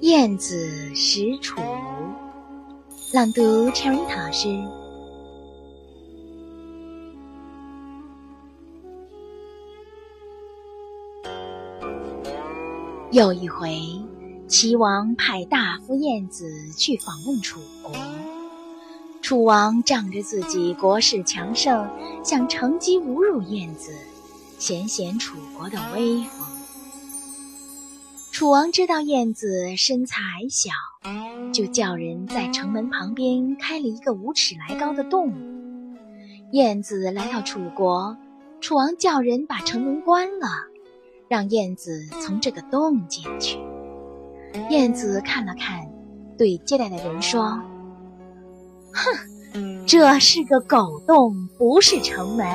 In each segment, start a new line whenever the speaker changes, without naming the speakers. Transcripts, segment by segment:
燕子使楚，朗读 Cherry 老师。有一回，齐王派大夫晏子去访问楚国。楚王仗着自己国势强盛，想乘机侮辱晏子，显显楚国的威风。楚王知道晏子身材矮小，就叫人在城门旁边开了一个五尺来高的洞。晏子来到楚国，楚王叫人把城门关了。让燕子从这个洞进去。燕子看了看，对接待的人说：“哼，这是个狗洞，不是城门。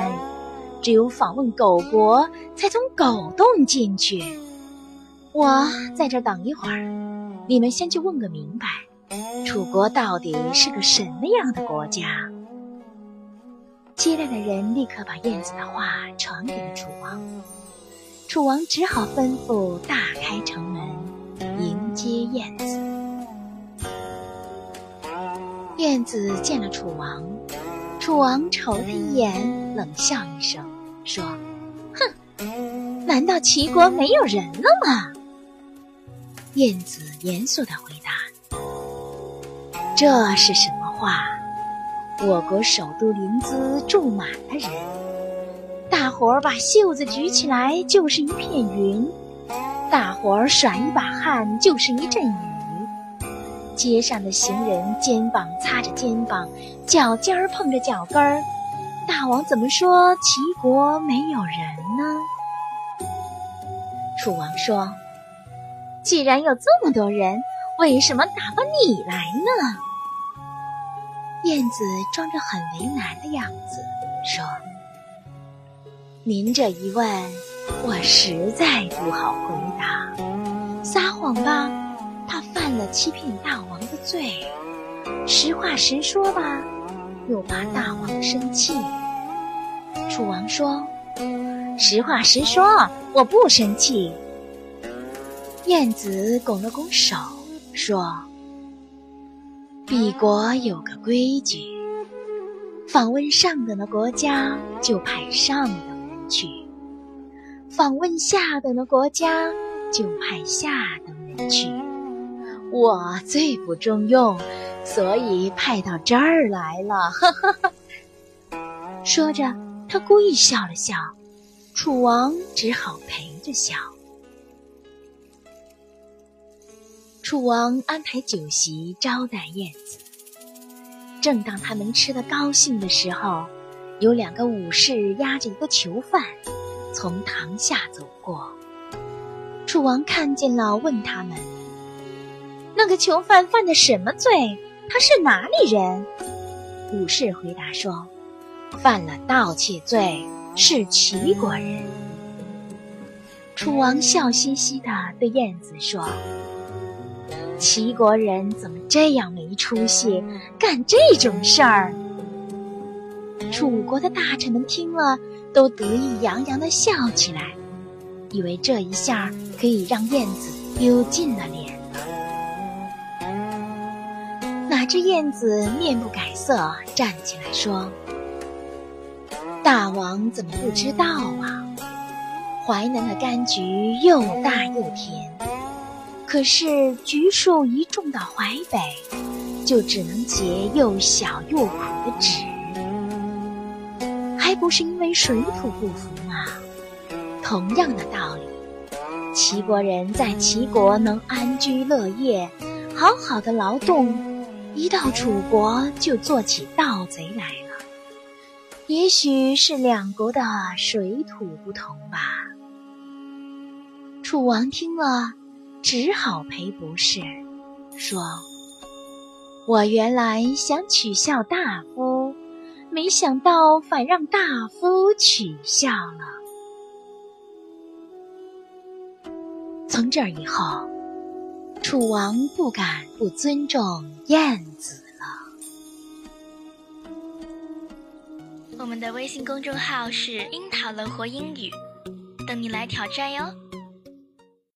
只有访问狗国，才从狗洞进去。我在这等一会儿，你们先去问个明白，楚国到底是个什么样的国家？”接待的人立刻把燕子的话传给了楚王。楚王只好吩咐大开城门迎接燕子。燕子见了楚王，楚王瞅了他一眼，冷笑一声，说：“哼，难道齐国没有人了吗？”燕子严肃地回答：“这是什么话？我国首都临淄住满了人。”大伙儿把袖子举起来，就是一片云；大伙儿甩一把汗，就是一阵雨。街上的行人肩膀擦着肩膀，脚尖儿碰着脚跟儿。大王怎么说齐国没有人呢？楚王说：“既然有这么多人，为什么打发你来呢？”燕子装着很为难的样子说。您这一问，我实在不好回答。撒谎吧，他犯了欺骗大王的罪；实话实说吧，又怕大王生气。楚王说：“实话实说，我不生气。”燕子拱了拱手，说：“敝国有个规矩，访问上等的国家，就派上等人。”去访问下等的国家，就派下等人去。我最不中用，所以派到这儿来了。呵呵呵。说着，他故意笑了笑，楚王只好陪着笑。楚王安排酒席招待燕子，正当他们吃得高兴的时候。有两个武士押着一个囚犯，从堂下走过。楚王看见了，问他们：“那个囚犯犯的什么罪？他是哪里人？”武士回答说：“犯了盗窃罪，是齐国人。”楚王笑嘻嘻地对燕子说：“齐国人怎么这样没出息，干这种事儿？”楚国的大臣们听了，都得意洋洋地笑起来，以为这一下可以让燕子丢尽了脸。哪知燕子面不改色，站起来说：“大王怎么不知道啊？淮南的柑橘又大又甜，可是橘树一种到淮北，就只能结又小又苦的籽。”还不是因为水土不服吗？同样的道理，齐国人在齐国能安居乐业，好好的劳动，一到楚国就做起盗贼来了。也许是两国的水土不同吧。楚王听了，只好赔不是，说：“我原来想取笑大夫。”没想到反让大夫取笑了。从这以后，楚王不敢不尊重晏子了。
我们的微信公众号是“樱桃乐活英语”，等你来挑战哟。